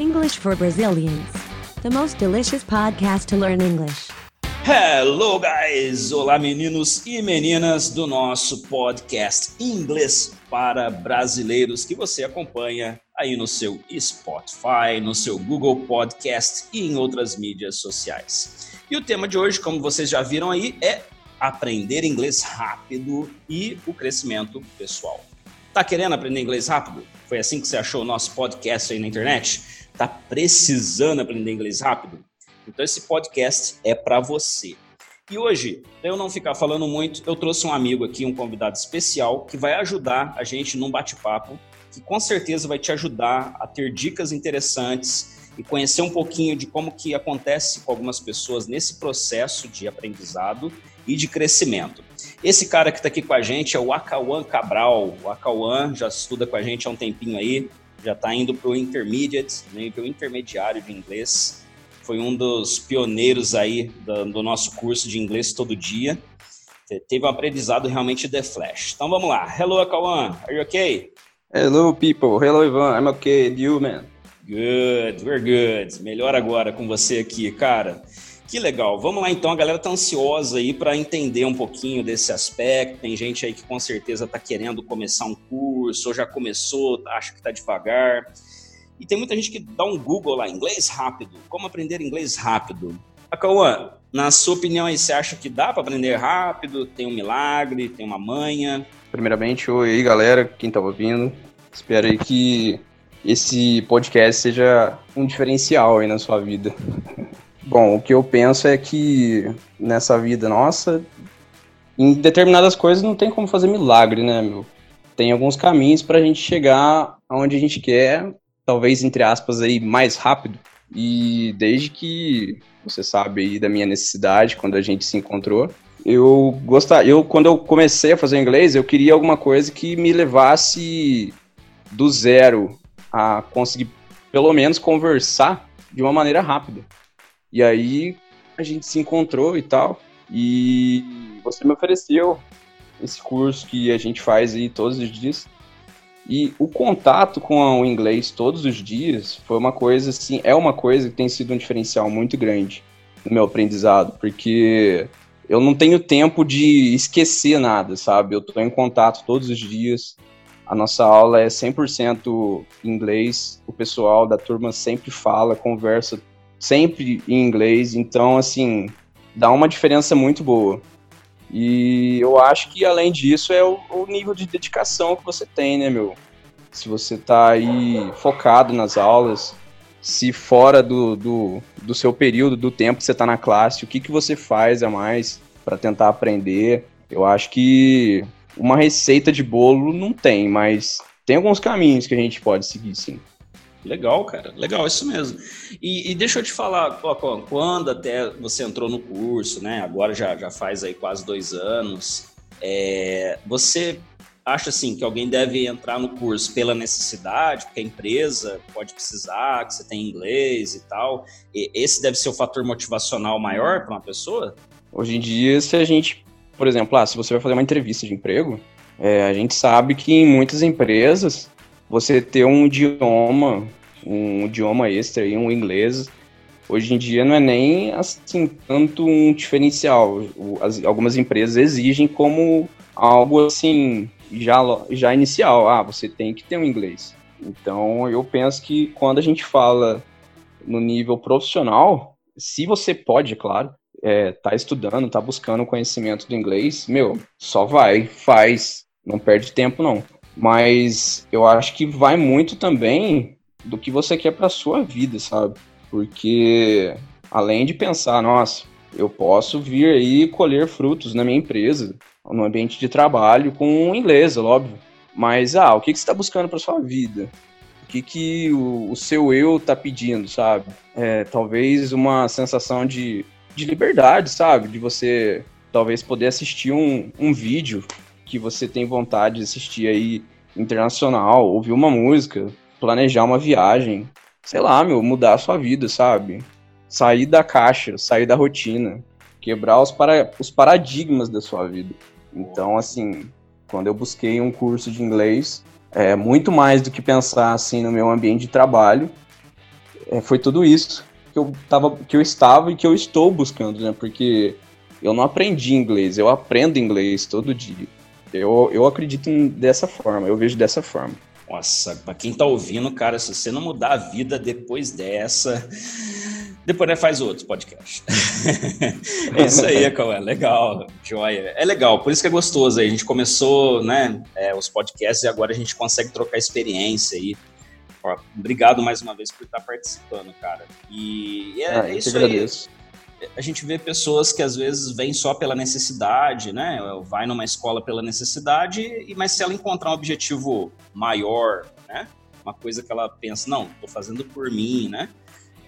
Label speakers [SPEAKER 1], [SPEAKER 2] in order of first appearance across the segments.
[SPEAKER 1] English for Brazilians. The most delicious podcast to learn English.
[SPEAKER 2] Hello, guys! Olá, meninos e meninas do nosso podcast Inglês para Brasileiros que você acompanha aí no seu Spotify, no seu Google Podcast e em outras mídias sociais. E o tema de hoje, como vocês já viram aí, é aprender inglês rápido e o crescimento pessoal. Tá querendo aprender inglês rápido? Foi assim que você achou o nosso podcast aí na internet? Tá precisando aprender inglês rápido? Então esse podcast é para você. E hoje, para eu não ficar falando muito, eu trouxe um amigo aqui, um convidado especial, que vai ajudar a gente num bate-papo, que com certeza vai te ajudar a ter dicas interessantes e conhecer um pouquinho de como que acontece com algumas pessoas nesse processo de aprendizado e de crescimento. Esse cara que está aqui com a gente é o Akawan Cabral. O Akawan já estuda com a gente há um tempinho aí, já está indo para o intermediate, nível intermediário de inglês. Foi um dos pioneiros aí do, do nosso curso de inglês todo dia. Teve um aprendizado realmente de flash. Então vamos lá. Hello, Akawan. Are you okay?
[SPEAKER 3] Hello, people. Hello, Ivan. I'm okay. And you, man?
[SPEAKER 2] Good. We're good. Melhor agora com você aqui, cara. Que legal. Vamos lá então, a galera tá ansiosa aí para entender um pouquinho desse aspecto. Tem gente aí que com certeza tá querendo começar um curso, ou já começou, acha que tá devagar. E tem muita gente que dá um Google lá, inglês rápido. Como aprender inglês rápido? Acauã, na sua opinião aí, você acha que dá para aprender rápido? Tem um milagre, tem uma manha?
[SPEAKER 3] Primeiramente, oi aí, galera, quem tá ouvindo. Espero aí que esse podcast seja um diferencial aí na sua vida. Bom, o que eu penso é que nessa vida nossa, em determinadas coisas não tem como fazer milagre, né, meu? Tem alguns caminhos para a gente chegar aonde a gente quer, talvez entre aspas aí mais rápido. E desde que você sabe aí da minha necessidade quando a gente se encontrou, eu gostar, eu quando eu comecei a fazer inglês, eu queria alguma coisa que me levasse do zero a conseguir pelo menos conversar de uma maneira rápida. E aí a gente se encontrou e tal. E você me ofereceu esse curso que a gente faz aí todos os dias. E o contato com o inglês todos os dias foi uma coisa assim, é uma coisa que tem sido um diferencial muito grande no meu aprendizado, porque eu não tenho tempo de esquecer nada, sabe? Eu tô em contato todos os dias. A nossa aula é 100% inglês. O pessoal da turma sempre fala, conversa sempre em inglês, então, assim, dá uma diferença muito boa. E eu acho que, além disso, é o, o nível de dedicação que você tem, né, meu? Se você tá aí focado nas aulas, se fora do, do, do seu período, do tempo que você tá na classe, o que, que você faz a mais para tentar aprender. Eu acho que uma receita de bolo não tem, mas tem alguns caminhos que a gente pode seguir, sim.
[SPEAKER 2] Legal, cara. Legal, isso mesmo. E, e deixa eu te falar, quando até você entrou no curso, né? Agora já, já faz aí quase dois anos. É, você acha assim que alguém deve entrar no curso pela necessidade, porque a empresa pode precisar, que você tem inglês e tal. E esse deve ser o fator motivacional maior para uma pessoa?
[SPEAKER 3] Hoje em dia, se a gente, por exemplo, ah, se você vai fazer uma entrevista de emprego, é, a gente sabe que em muitas empresas você ter um idioma, um idioma extra e um inglês, hoje em dia não é nem assim tanto um diferencial. As, algumas empresas exigem como algo assim já, já inicial. Ah, você tem que ter um inglês. Então eu penso que quando a gente fala no nível profissional, se você pode, é claro, é, tá estudando, tá buscando conhecimento do inglês, meu, só vai, faz, não perde tempo não mas eu acho que vai muito também do que você quer para sua vida, sabe? Porque além de pensar, nossa, eu posso vir aí colher frutos na minha empresa, no ambiente de trabalho com inglês, óbvio. Mas ah, o que, que você está buscando para sua vida? O que, que o, o seu eu está pedindo, sabe? É, talvez uma sensação de, de liberdade, sabe? De você talvez poder assistir um, um vídeo que você tem vontade de assistir aí internacional, ouvir uma música, planejar uma viagem, sei lá, meu, mudar a sua vida, sabe? Sair da caixa, sair da rotina, quebrar os, para, os paradigmas da sua vida. Então, assim, quando eu busquei um curso de inglês, é muito mais do que pensar assim no meu ambiente de trabalho. é, foi tudo isso que eu, tava, que eu estava e que eu estou buscando, né? Porque eu não aprendi inglês, eu aprendo inglês todo dia. Eu, eu acredito dessa forma, eu vejo dessa forma.
[SPEAKER 2] Nossa, pra quem tá ouvindo, cara, se você não mudar a vida depois dessa, depois né, faz outro podcast. é isso aí, é legal, joia. É legal, por isso que é gostoso aí. A gente começou, né, é, os podcasts e agora a gente consegue trocar experiência aí. Ó, obrigado mais uma vez por estar participando, cara. E é,
[SPEAKER 3] ah,
[SPEAKER 2] é isso
[SPEAKER 3] agradeço.
[SPEAKER 2] A gente vê pessoas que às vezes vêm só pela necessidade, né? Vai numa escola pela necessidade, mas se ela encontrar um objetivo maior, né? Uma coisa que ela pensa, não, estou fazendo por mim, né?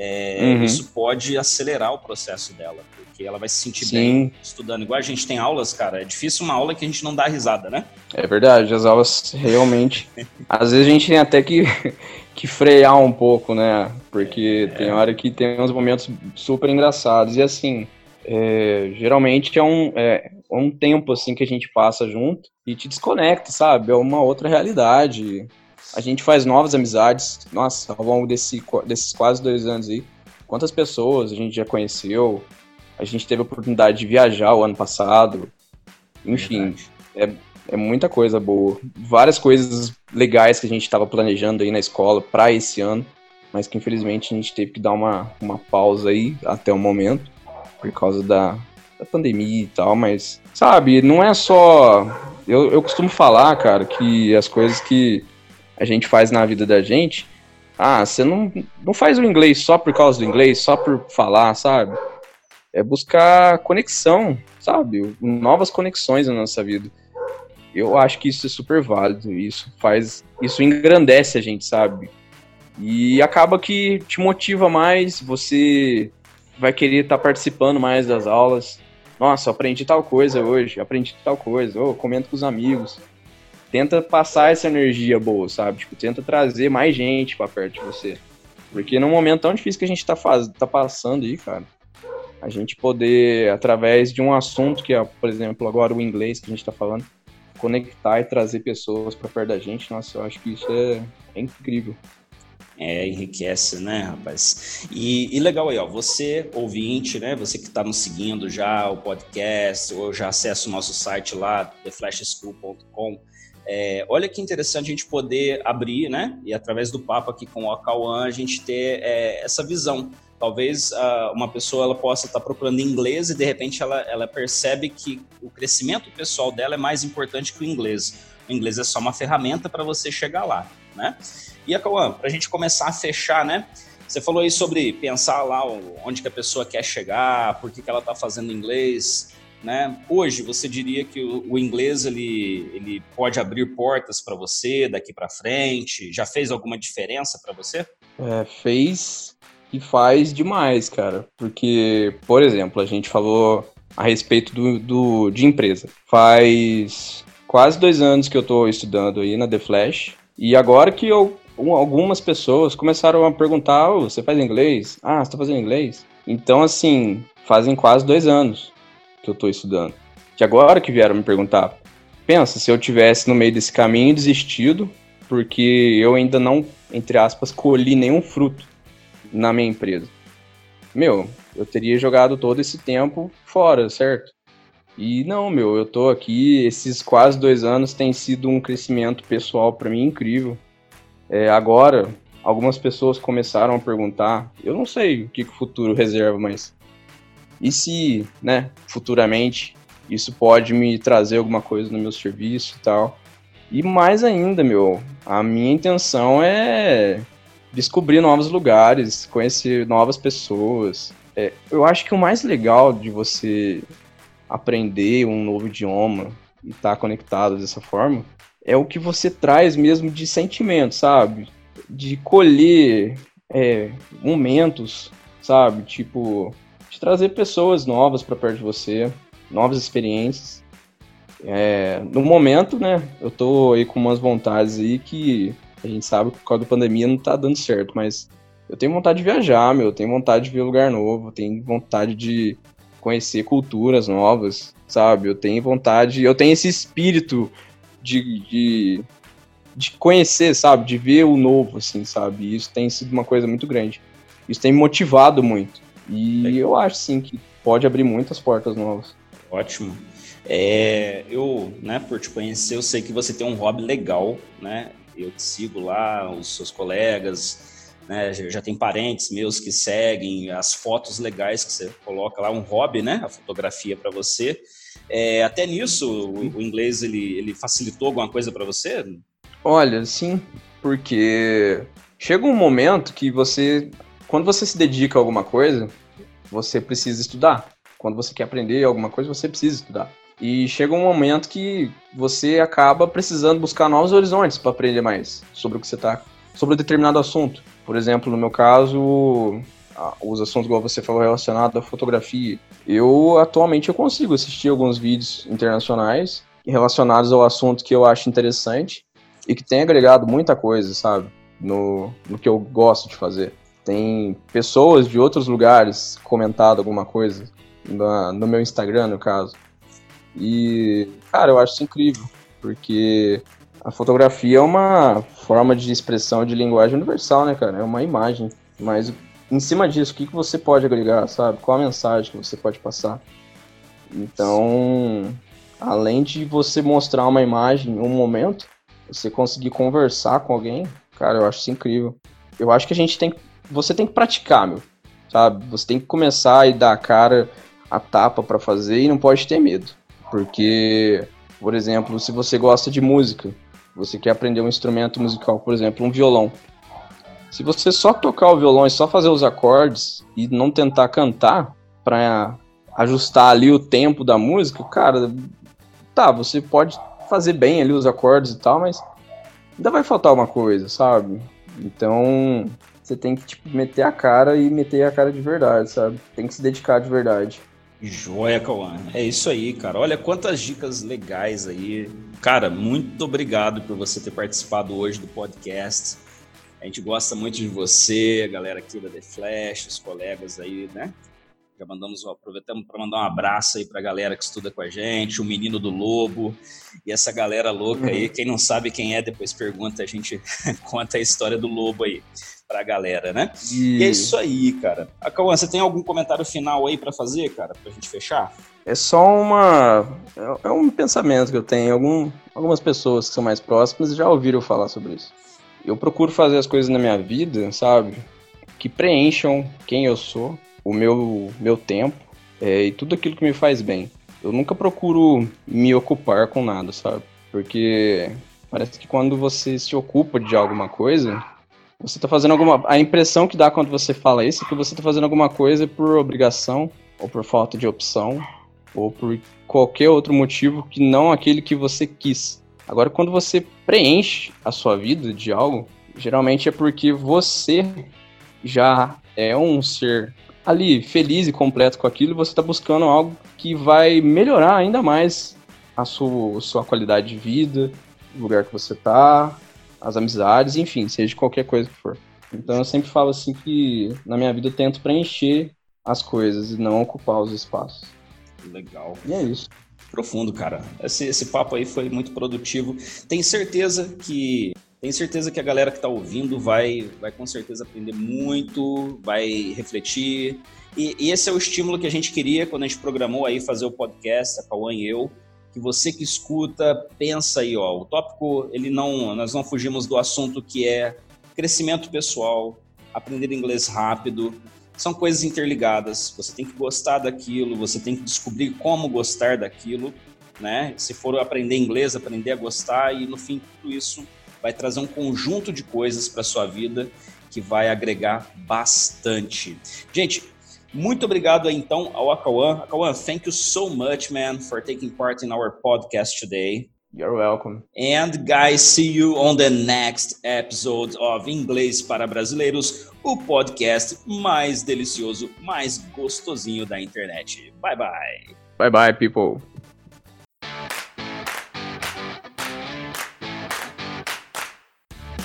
[SPEAKER 2] É, uhum. Isso pode acelerar o processo dela, porque ela vai se sentir Sim. bem estudando. Igual a gente tem aulas, cara, é difícil uma aula que a gente não dá risada, né?
[SPEAKER 3] É verdade, as aulas realmente. às vezes a gente tem até que que frear um pouco, né? Porque é. tem hora que tem uns momentos super engraçados. E assim, é, geralmente é um, é, um tempo assim que a gente passa junto e te desconecta, sabe? É uma outra realidade. A gente faz novas amizades. Nossa, ao longo desse, desses quase dois anos aí, quantas pessoas a gente já conheceu? A gente teve a oportunidade de viajar o ano passado. Enfim, é, é muita coisa boa. Várias coisas legais que a gente estava planejando aí na escola para esse ano, mas que infelizmente a gente teve que dar uma, uma pausa aí até o momento, por causa da, da pandemia e tal, mas, sabe, não é só. Eu, eu costumo falar, cara, que as coisas que a gente faz na vida da gente. Ah, você não, não faz o inglês só por causa do inglês, só por falar, sabe? É buscar conexão, sabe? Novas conexões na nossa vida eu acho que isso é super válido. Isso faz. Isso engrandece a gente, sabe? E acaba que te motiva mais, você vai querer estar tá participando mais das aulas. Nossa, aprendi tal coisa hoje, aprendi tal coisa, ou oh, comento com os amigos. Tenta passar essa energia boa, sabe? Tipo, tenta trazer mais gente para perto de você. Porque num momento tão difícil que a gente tá, faz... tá passando aí, cara, a gente poder, através de um assunto que é, por exemplo, agora o inglês que a gente tá falando, conectar e trazer pessoas para perto da gente, nossa, eu acho que isso é, é incrível.
[SPEAKER 2] É, enriquece, né, rapaz? E, e, legal aí, ó, você, ouvinte, né, você que está nos seguindo já, o podcast, ou já acessa o nosso site lá, theflashschool.com, é, olha que interessante a gente poder abrir, né, e através do papo aqui com o Acauã, a gente ter é, essa visão Talvez uh, uma pessoa ela possa estar tá procurando inglês e de repente ela, ela percebe que o crescimento pessoal dela é mais importante que o inglês. O inglês é só uma ferramenta para você chegar lá, né? E a Cauã, para a gente começar a fechar, né? Você falou aí sobre pensar lá onde que a pessoa quer chegar, por que, que ela está fazendo inglês, né? Hoje você diria que o, inglês ele, ele pode abrir portas para você daqui para frente? Já fez alguma diferença para você?
[SPEAKER 3] É, fez e faz demais, cara. Porque, por exemplo, a gente falou a respeito do, do, de empresa. Faz quase dois anos que eu tô estudando aí na The Flash. E agora que eu, algumas pessoas começaram a perguntar: oh, você faz inglês? Ah, você tá fazendo inglês? Então, assim, fazem quase dois anos que eu tô estudando. Que agora que vieram me perguntar. Pensa, se eu tivesse no meio desse caminho desistido, porque eu ainda não, entre aspas, colhi nenhum fruto na minha empresa. Meu, eu teria jogado todo esse tempo fora, certo? E não, meu, eu tô aqui, esses quase dois anos tem sido um crescimento pessoal para mim incrível. É, agora, algumas pessoas começaram a perguntar, eu não sei o que, que o futuro reserva, mas e se, né, futuramente isso pode me trazer alguma coisa no meu serviço e tal? E mais ainda, meu, a minha intenção é descobrir novos lugares, conhecer novas pessoas. É, eu acho que o mais legal de você aprender um novo idioma e estar tá conectado dessa forma é o que você traz mesmo de sentimento, sabe? De colher é, momentos, sabe? Tipo, de trazer pessoas novas para perto de você, novas experiências. É, no momento, né, eu tô aí com umas vontades aí que a gente sabe que por causa da pandemia não tá dando certo, mas eu tenho vontade de viajar, meu, eu tenho vontade de ver lugar novo, eu tenho vontade de conhecer culturas novas, sabe? Eu tenho vontade, eu tenho esse espírito de, de, de conhecer, sabe? De ver o novo, assim, sabe? E isso tem sido uma coisa muito grande. isso tem me motivado muito. E eu acho sim que pode abrir muitas portas novas.
[SPEAKER 2] Ótimo. É, eu, né, por te conhecer, eu sei que você tem um hobby legal, né? Eu te sigo lá, os seus colegas, né? Já, já tem parentes meus que seguem as fotos legais que você coloca lá, um hobby, né? A fotografia para você. É, até nisso, o, o, inglês ele, ele facilitou alguma coisa para você?
[SPEAKER 3] Olha, sim, porque chega um momento que você, quando você se dedica a alguma coisa, você precisa estudar. Quando você quer aprender alguma coisa, você precisa estudar. E chega um momento que você acaba precisando buscar novos horizontes para aprender mais sobre o que você está, sobre um determinado assunto. Por exemplo, no meu caso, os assuntos igual você falou relacionados à fotografia. Eu atualmente eu consigo assistir alguns vídeos internacionais relacionados ao assunto que eu acho interessante e que tem agregado muita coisa, sabe, no, no que eu gosto de fazer. Tem pessoas de outros lugares comentado alguma coisa no, no meu Instagram, no caso. E, cara, eu acho isso incrível, porque a fotografia é uma forma de expressão de linguagem universal, né, cara? É uma imagem. Mas em cima disso, o que, que você pode agregar, sabe? Qual a mensagem que você pode passar? Então, além de você mostrar uma imagem, um momento, você conseguir conversar com alguém, cara, eu acho isso incrível. Eu acho que a gente tem. Você tem que praticar, meu. Sabe? Você tem que começar e dar a cara, a tapa para fazer e não pode ter medo. Porque, por exemplo, se você gosta de música, você quer aprender um instrumento musical, por exemplo, um violão. Se você só tocar o violão e só fazer os acordes e não tentar cantar para ajustar ali o tempo da música, cara, tá, você pode fazer bem ali os acordes e tal, mas ainda vai faltar uma coisa, sabe? Então, você tem que tipo, meter a cara e meter a cara de verdade, sabe? Tem que se dedicar de verdade.
[SPEAKER 2] Joia, Cauã. É isso aí, cara. Olha quantas dicas legais aí. Cara, muito obrigado por você ter participado hoje do podcast. A gente gosta muito de você, a galera aqui da The Flash, os colegas aí, né? Já mandamos, aproveitamos para mandar um abraço aí para a galera que estuda com a gente, o Menino do Lobo e essa galera louca aí. Uhum. Quem não sabe quem é, depois pergunta, a gente conta a história do Lobo aí para a galera, né? E... e... é isso aí, cara. A Cauã, você tem algum comentário final aí para fazer, cara, para a gente fechar?
[SPEAKER 3] É só uma. É, é um pensamento que eu tenho. Algum... Algumas pessoas que são mais próximas já ouviram falar sobre isso. Eu procuro fazer as coisas na minha vida, sabe? Que preencham quem eu sou o meu, meu tempo é, e tudo aquilo que me faz bem. Eu nunca procuro me ocupar com nada, sabe? Porque parece que quando você se ocupa de alguma coisa, você tá fazendo alguma. A impressão que dá quando você fala isso é que você tá fazendo alguma coisa por obrigação, ou por falta de opção, ou por qualquer outro motivo que não aquele que você quis. Agora, quando você preenche a sua vida de algo, geralmente é porque você já é um ser ali feliz e completo com aquilo, você está buscando algo que vai melhorar ainda mais a sua, sua qualidade de vida, o lugar que você está, as amizades, enfim, seja qualquer coisa que for. Então eu sempre falo assim que na minha vida eu tento preencher as coisas e não ocupar os espaços.
[SPEAKER 2] Legal.
[SPEAKER 3] E é isso.
[SPEAKER 2] Profundo, cara. Esse, esse papo aí foi muito produtivo. Tenho certeza que tenho certeza que a galera que está ouvindo vai, vai com certeza aprender muito, vai refletir. E, e, esse é o estímulo que a gente queria quando a gente programou aí fazer o podcast, a Cauã e eu. Que você que escuta, pensa aí, ó. O tópico, ele não. Nós não fugimos do assunto que é crescimento pessoal, aprender inglês rápido. São coisas interligadas. Você tem que gostar daquilo, você tem que descobrir como gostar daquilo, né? Se for aprender inglês, aprender a gostar, e no fim, tudo isso vai trazer um conjunto de coisas para sua vida que vai agregar bastante. Gente, muito obrigado então ao Akawan. Akawan, thank you so much, man, for taking part in our podcast today.
[SPEAKER 3] You're welcome.
[SPEAKER 2] And guys, see you on the next episode of Inglês para Brasileiros, o podcast mais delicioso, mais gostosinho da internet. Bye bye.
[SPEAKER 3] Bye bye, people.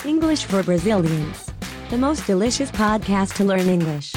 [SPEAKER 1] English for Brazilians. The most delicious podcast to learn English.